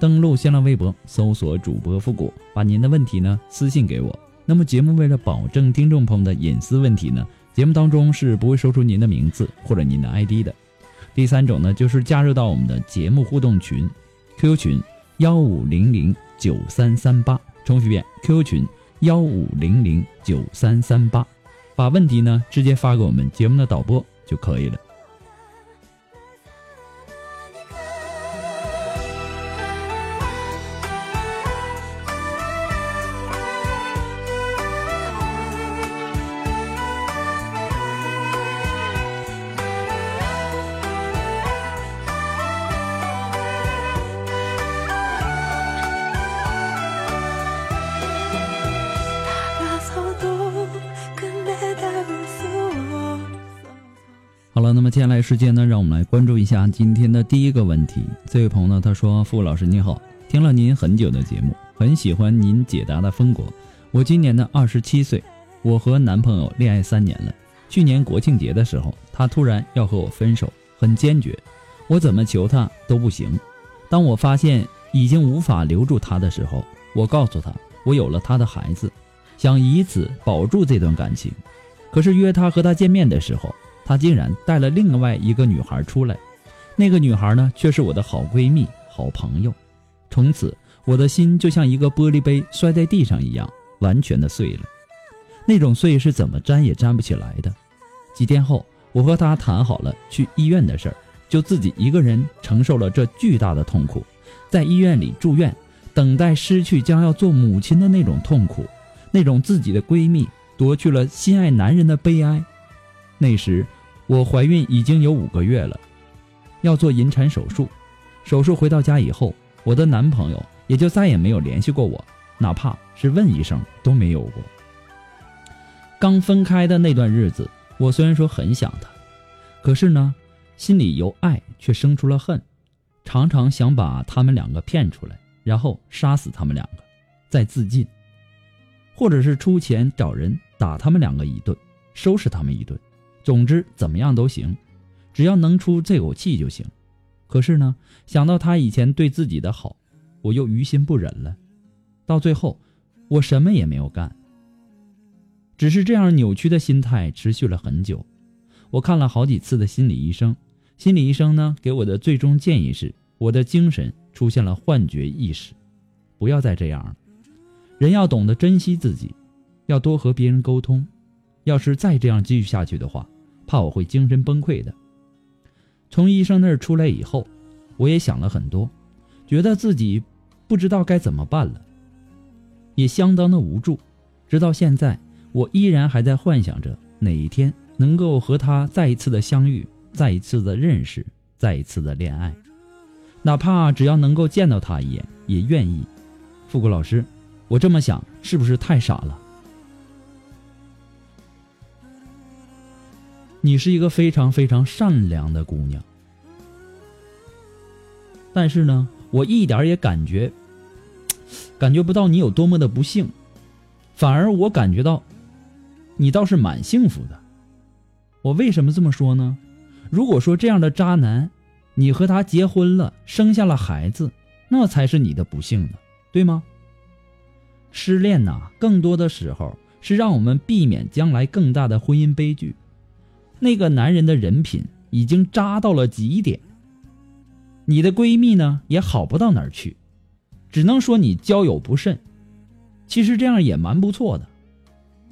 登录新浪微博，搜索主播复古，把您的问题呢私信给我。那么节目为了保证听众朋友的隐私问题呢，节目当中是不会说出您的名字或者您的 ID 的。第三种呢，就是加入到我们的节目互动群，QQ 群幺五零零九三三八，重复一遍，QQ 群幺五零零九三三八，把问题呢直接发给我们节目的导播就可以了。好了，那么接下来时间呢，让我们来关注一下今天的第一个问题。这位朋友呢，他说：“傅老师你好，听了您很久的节目，很喜欢您解答的风格。我今年呢二十七岁，我和男朋友恋爱三年了。去年国庆节的时候，他突然要和我分手，很坚决，我怎么求他都不行。当我发现已经无法留住他的时候，我告诉他我有了他的孩子，想以此保住这段感情。可是约他和他见面的时候。”他竟然带了另外一个女孩出来，那个女孩呢，却是我的好闺蜜、好朋友。从此，我的心就像一个玻璃杯摔在地上一样，完全的碎了。那种碎是怎么粘也粘不起来的。几天后，我和他谈好了去医院的事儿，就自己一个人承受了这巨大的痛苦，在医院里住院，等待失去将要做母亲的那种痛苦，那种自己的闺蜜夺去了心爱男人的悲哀。那时。我怀孕已经有五个月了，要做引产手术。手术回到家以后，我的男朋友也就再也没有联系过我，哪怕是问一声都没有过。刚分开的那段日子，我虽然说很想他，可是呢，心里由爱却生出了恨，常常想把他们两个骗出来，然后杀死他们两个，再自尽，或者是出钱找人打他们两个一顿，收拾他们一顿。总之，怎么样都行，只要能出这口气就行。可是呢，想到他以前对自己的好，我又于心不忍了。到最后，我什么也没有干，只是这样扭曲的心态持续了很久。我看了好几次的心理医生，心理医生呢给我的最终建议是：我的精神出现了幻觉意识，不要再这样了。人要懂得珍惜自己，要多和别人沟通。要是再这样继续下去的话，怕我会精神崩溃的。从医生那儿出来以后，我也想了很多，觉得自己不知道该怎么办了，也相当的无助。直到现在，我依然还在幻想着哪一天能够和他再一次的相遇，再一次的认识，再一次的恋爱，哪怕只要能够见到他一眼，也愿意。富国老师，我这么想是不是太傻了？你是一个非常非常善良的姑娘，但是呢，我一点也感觉感觉不到你有多么的不幸，反而我感觉到你倒是蛮幸福的。我为什么这么说呢？如果说这样的渣男，你和他结婚了，生下了孩子，那才是你的不幸呢，对吗？失恋呐，更多的时候是让我们避免将来更大的婚姻悲剧。那个男人的人品已经渣到了极点。你的闺蜜呢也好不到哪儿去，只能说你交友不慎。其实这样也蛮不错的，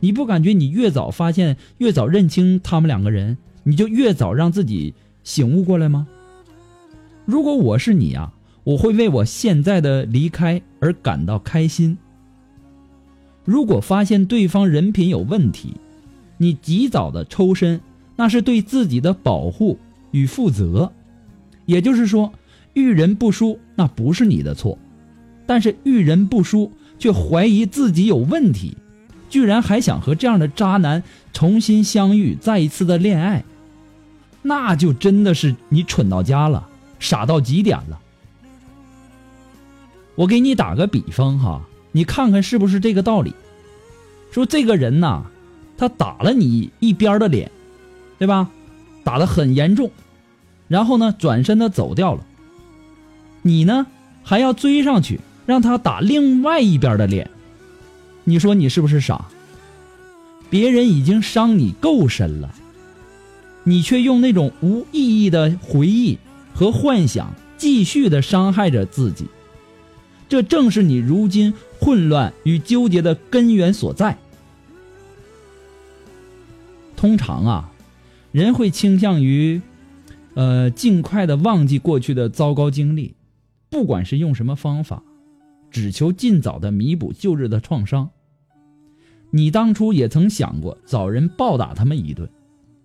你不感觉你越早发现、越早认清他们两个人，你就越早让自己醒悟过来吗？如果我是你啊，我会为我现在的离开而感到开心。如果发现对方人品有问题，你及早的抽身，那是对自己的保护与负责。也就是说，遇人不淑那不是你的错，但是遇人不淑。却怀疑自己有问题，居然还想和这样的渣男重新相遇，再一次的恋爱，那就真的是你蠢到家了，傻到极点了。我给你打个比方哈，你看看是不是这个道理？说这个人呐，他打了你一边的脸，对吧？打得很严重，然后呢，转身的走掉了，你呢还要追上去。让他打另外一边的脸，你说你是不是傻？别人已经伤你够深了，你却用那种无意义的回忆和幻想继续的伤害着自己，这正是你如今混乱与纠结的根源所在。通常啊，人会倾向于，呃，尽快的忘记过去的糟糕经历，不管是用什么方法。只求尽早的弥补旧日的创伤。你当初也曾想过找人暴打他们一顿，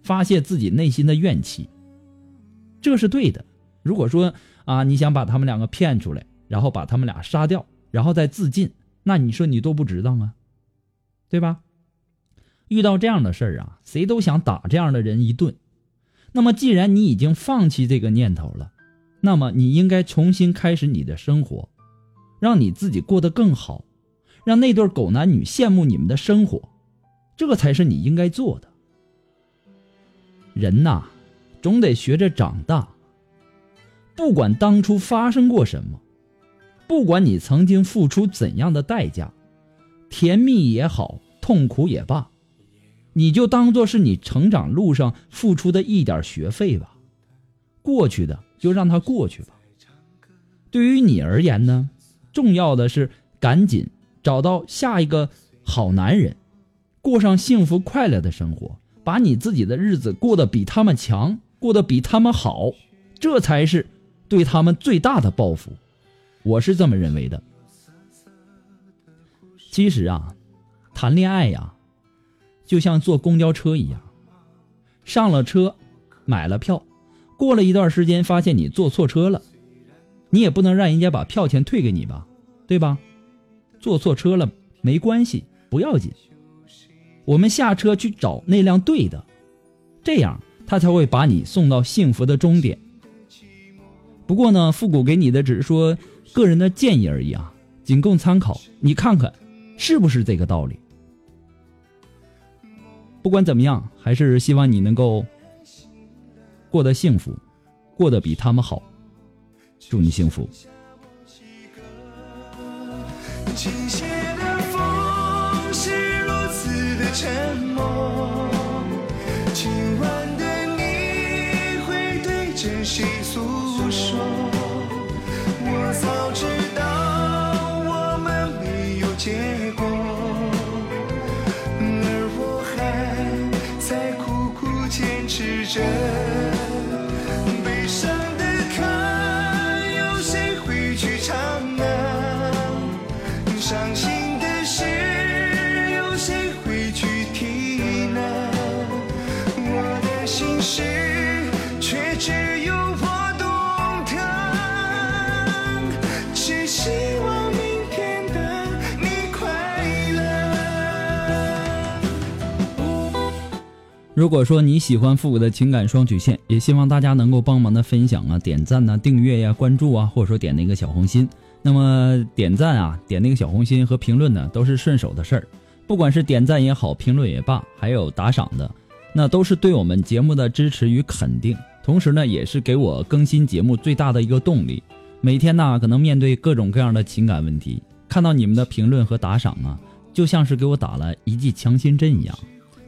发泄自己内心的怨气，这是对的。如果说啊，你想把他们两个骗出来，然后把他们俩杀掉，然后再自尽，那你说你多不值当啊，对吧？遇到这样的事儿啊，谁都想打这样的人一顿。那么既然你已经放弃这个念头了，那么你应该重新开始你的生活。让你自己过得更好，让那对狗男女羡慕你们的生活，这才是你应该做的。人呐，总得学着长大。不管当初发生过什么，不管你曾经付出怎样的代价，甜蜜也好，痛苦也罢，你就当做是你成长路上付出的一点学费吧。过去的就让它过去吧。对于你而言呢？重要的是赶紧找到下一个好男人，过上幸福快乐的生活，把你自己的日子过得比他们强，过得比他们好，这才是对他们最大的报复。我是这么认为的。其实啊，谈恋爱呀，就像坐公交车一样，上了车，买了票，过了一段时间发现你坐错车了。你也不能让人家把票钱退给你吧，对吧？坐错车了没关系，不要紧。我们下车去找那辆对的，这样他才会把你送到幸福的终点。不过呢，复古给你的只是说个人的建议而已啊，仅供参考。你看看是不是这个道理？不管怎么样，还是希望你能够过得幸福，过得比他们好。祝你幸福。今晚的你会对着谁诉真如果说你喜欢复古的情感双曲线，也希望大家能够帮忙的分享啊、点赞呐、订阅呀、关注啊，或者说点那个小红心。那么点赞啊、点那个小红心和评论呢，都是顺手的事儿。不管是点赞也好，评论也罢，还有打赏的，那都是对我们节目的支持与肯定。同时呢，也是给我更新节目最大的一个动力。每天呢，可能面对各种各样的情感问题，看到你们的评论和打赏啊，就像是给我打了一剂强心针一样。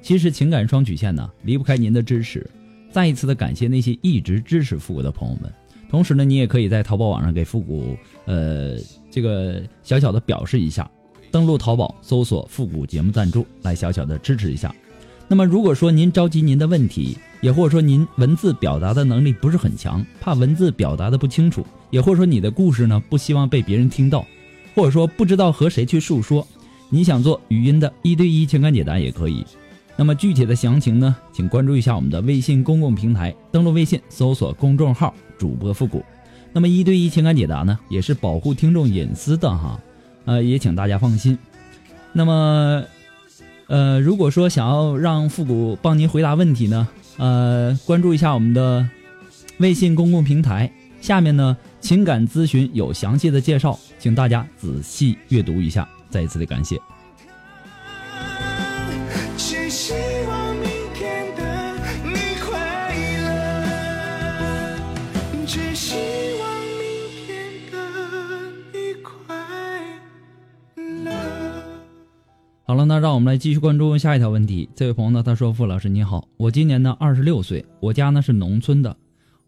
其实情感双曲线呢，离不开您的支持。再一次的感谢那些一直支持复古的朋友们。同时呢，你也可以在淘宝网上给复古呃这个小小的表示一下，登录淘宝搜索“复古节目赞助”来小小的支持一下。那么如果说您着急您的问题，也或者说您文字表达的能力不是很强，怕文字表达的不清楚，也或者说你的故事呢不希望被别人听到，或者说不知道和谁去诉说，你想做语音的一对一情感解答也可以。那么具体的详情呢，请关注一下我们的微信公共平台，登录微信搜索公众号主播复古。那么一对一情感解答呢，也是保护听众隐私的哈，呃，也请大家放心。那么。呃，如果说想要让复古帮您回答问题呢，呃，关注一下我们的微信公共平台，下面呢情感咨询有详细的介绍，请大家仔细阅读一下。再一次的感谢。那让我们来继续关注下一条问题。这位朋友呢，他说：“傅老师你好，我今年呢二十六岁，我家呢是农村的，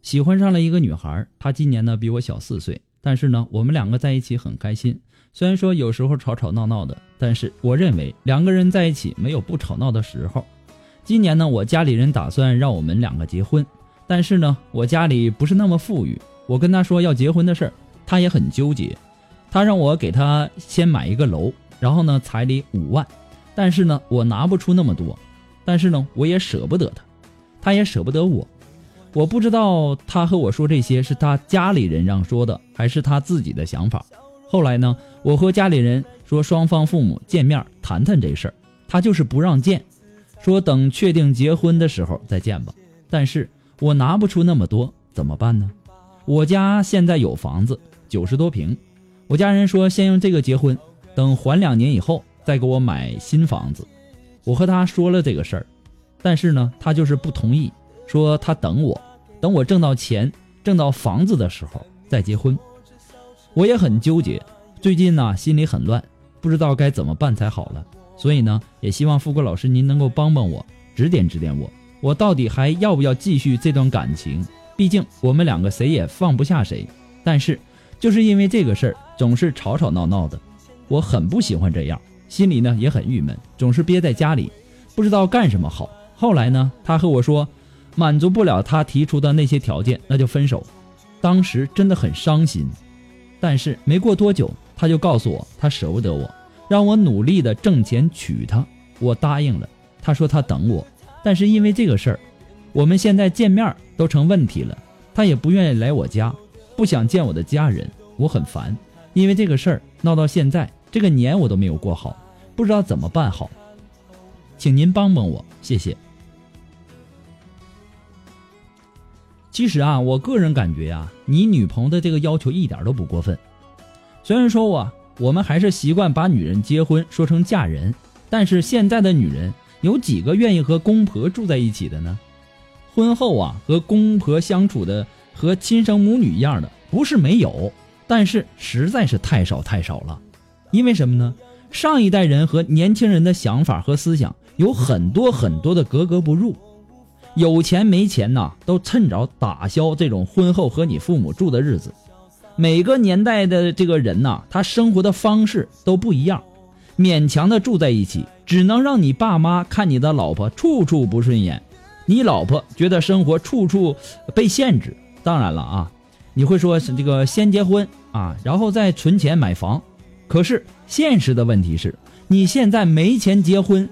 喜欢上了一个女孩，她今年呢比我小四岁，但是呢我们两个在一起很开心。虽然说有时候吵吵闹闹的，但是我认为两个人在一起没有不吵闹的时候。今年呢我家里人打算让我们两个结婚，但是呢我家里不是那么富裕，我跟他说要结婚的事儿，他也很纠结，他让我给他先买一个楼。”然后呢，彩礼五万，但是呢，我拿不出那么多，但是呢，我也舍不得他，他也舍不得我，我不知道他和我说这些是他家里人让说的，还是他自己的想法。后来呢，我和家里人说双方父母见面谈谈这事儿，他就是不让见，说等确定结婚的时候再见吧。但是我拿不出那么多，怎么办呢？我家现在有房子，九十多平，我家人说先用这个结婚。等还两年以后再给我买新房子，我和他说了这个事儿，但是呢，他就是不同意，说他等我，等我挣到钱、挣到房子的时候再结婚。我也很纠结，最近呢心里很乱，不知道该怎么办才好了。所以呢，也希望富贵老师您能够帮帮我，指点指点我，我到底还要不要继续这段感情？毕竟我们两个谁也放不下谁，但是就是因为这个事儿，总是吵吵闹闹的。我很不喜欢这样，心里呢也很郁闷，总是憋在家里，不知道干什么好。后来呢，他和我说，满足不了他提出的那些条件，那就分手。当时真的很伤心，但是没过多久，他就告诉我他舍不得我，让我努力的挣钱娶她。我答应了。他说他等我，但是因为这个事儿，我们现在见面都成问题了。他也不愿意来我家，不想见我的家人，我很烦。因为这个事儿闹到现在。这个年我都没有过好，不知道怎么办好，请您帮帮我，谢谢。其实啊，我个人感觉呀，你女朋友的这个要求一点都不过分。虽然说我我们还是习惯把女人结婚说成嫁人，但是现在的女人有几个愿意和公婆住在一起的呢？婚后啊，和公婆相处的和亲生母女一样的，不是没有，但是实在是太少太少了。因为什么呢？上一代人和年轻人的想法和思想有很多很多的格格不入，有钱没钱呐，都趁早打消这种婚后和你父母住的日子。每个年代的这个人呐，他生活的方式都不一样，勉强的住在一起，只能让你爸妈看你的老婆处处不顺眼，你老婆觉得生活处处被限制。当然了啊，你会说这个先结婚啊，然后再存钱买房。可是现实的问题是，你现在没钱结婚，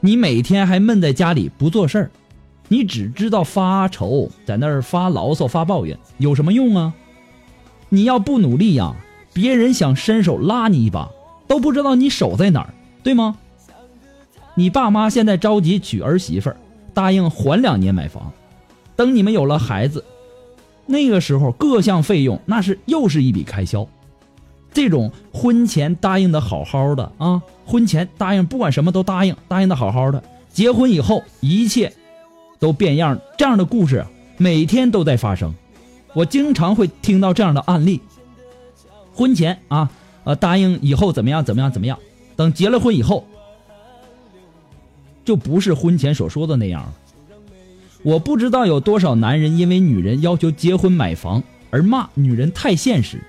你每天还闷在家里不做事儿，你只知道发愁，在那儿发牢骚发抱怨，有什么用啊？你要不努力呀，别人想伸手拉你一把，都不知道你手在哪儿，对吗？你爸妈现在着急娶儿媳妇儿，答应缓两年买房，等你们有了孩子，那个时候各项费用那是又是一笔开销。这种婚前答应的好好的啊，婚前答应不管什么都答应，答应的好好的，结婚以后一切都变样，这样的故事每天都在发生，我经常会听到这样的案例。婚前啊，呃，答应以后怎么样怎么样怎么样，等结了婚以后，就不是婚前所说的那样了。我不知道有多少男人因为女人要求结婚买房而骂女人太现实，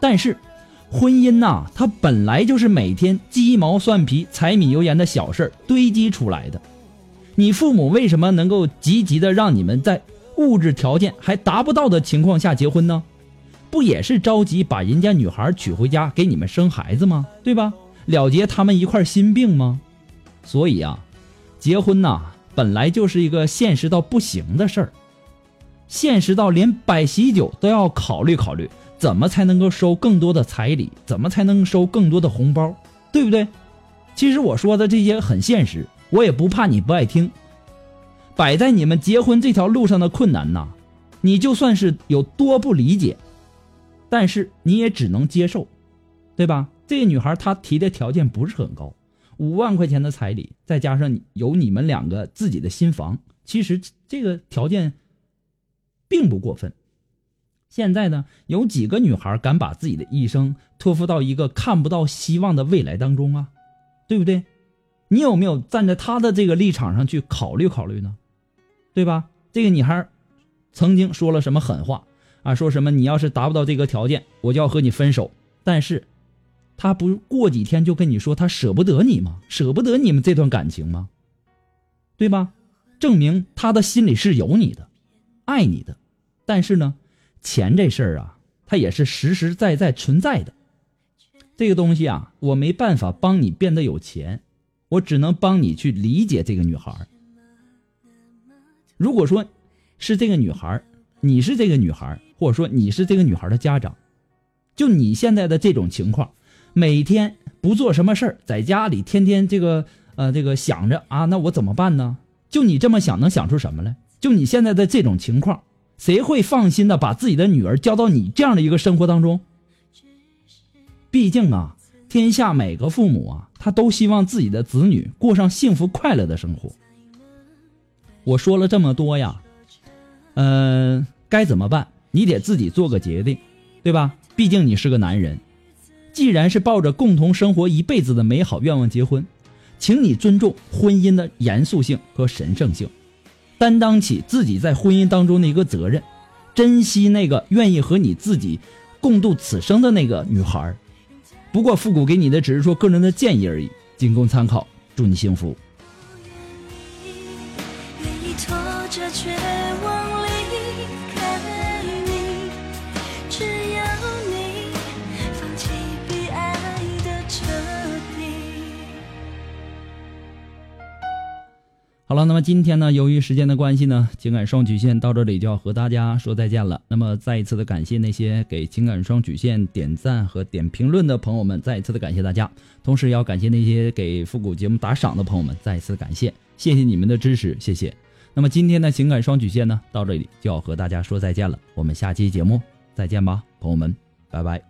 但是，婚姻呐，它本来就是每天鸡毛蒜皮、柴米油盐的小事儿堆积出来的。你父母为什么能够积极的让你们在物质条件还达不到的情况下结婚呢？不也是着急把人家女孩娶回家给你们生孩子吗？对吧？了结他们一块心病吗？所以啊，结婚呐。本来就是一个现实到不行的事儿，现实到连摆喜酒都要考虑考虑，怎么才能够收更多的彩礼，怎么才能收更多的红包，对不对？其实我说的这些很现实，我也不怕你不爱听。摆在你们结婚这条路上的困难呐，你就算是有多不理解，但是你也只能接受，对吧？这个女孩她提的条件不是很高。五万块钱的彩礼，再加上有你们两个自己的新房，其实这个条件并不过分。现在呢，有几个女孩敢把自己的一生托付到一个看不到希望的未来当中啊？对不对？你有没有站在她的这个立场上去考虑考虑呢？对吧？这个女孩曾经说了什么狠话啊？说什么你要是达不到这个条件，我就要和你分手。但是。他不过几天就跟你说他舍不得你吗？舍不得你们这段感情吗？对吧？证明他的心里是有你的，爱你的。但是呢，钱这事儿啊，它也是实实在在存在的。这个东西啊，我没办法帮你变得有钱，我只能帮你去理解这个女孩。如果说，是这个女孩，你是这个女孩，或者说你是这个女孩的家长，就你现在的这种情况。每天不做什么事儿，在家里天天这个呃这个想着啊，那我怎么办呢？就你这么想，能想出什么来？就你现在的这种情况，谁会放心的把自己的女儿交到你这样的一个生活当中？毕竟啊，天下每个父母啊，他都希望自己的子女过上幸福快乐的生活。我说了这么多呀，嗯，该怎么办？你得自己做个决定，对吧？毕竟你是个男人。既然是抱着共同生活一辈子的美好愿望结婚，请你尊重婚姻的严肃性和神圣性，担当起自己在婚姻当中的一个责任，珍惜那个愿意和你自己共度此生的那个女孩。不过复古给你的只是说个人的建议而已，仅供参考。祝你幸福。好了，那么今天呢，由于时间的关系呢，情感双曲线到这里就要和大家说再见了。那么再一次的感谢那些给情感双曲线点赞和点评论的朋友们，再一次的感谢大家。同时也要感谢那些给复古节目打赏的朋友们，再一次感谢，谢谢你们的支持，谢谢。那么今天的情感双曲线呢，到这里就要和大家说再见了。我们下期节目再见吧，朋友们，拜拜。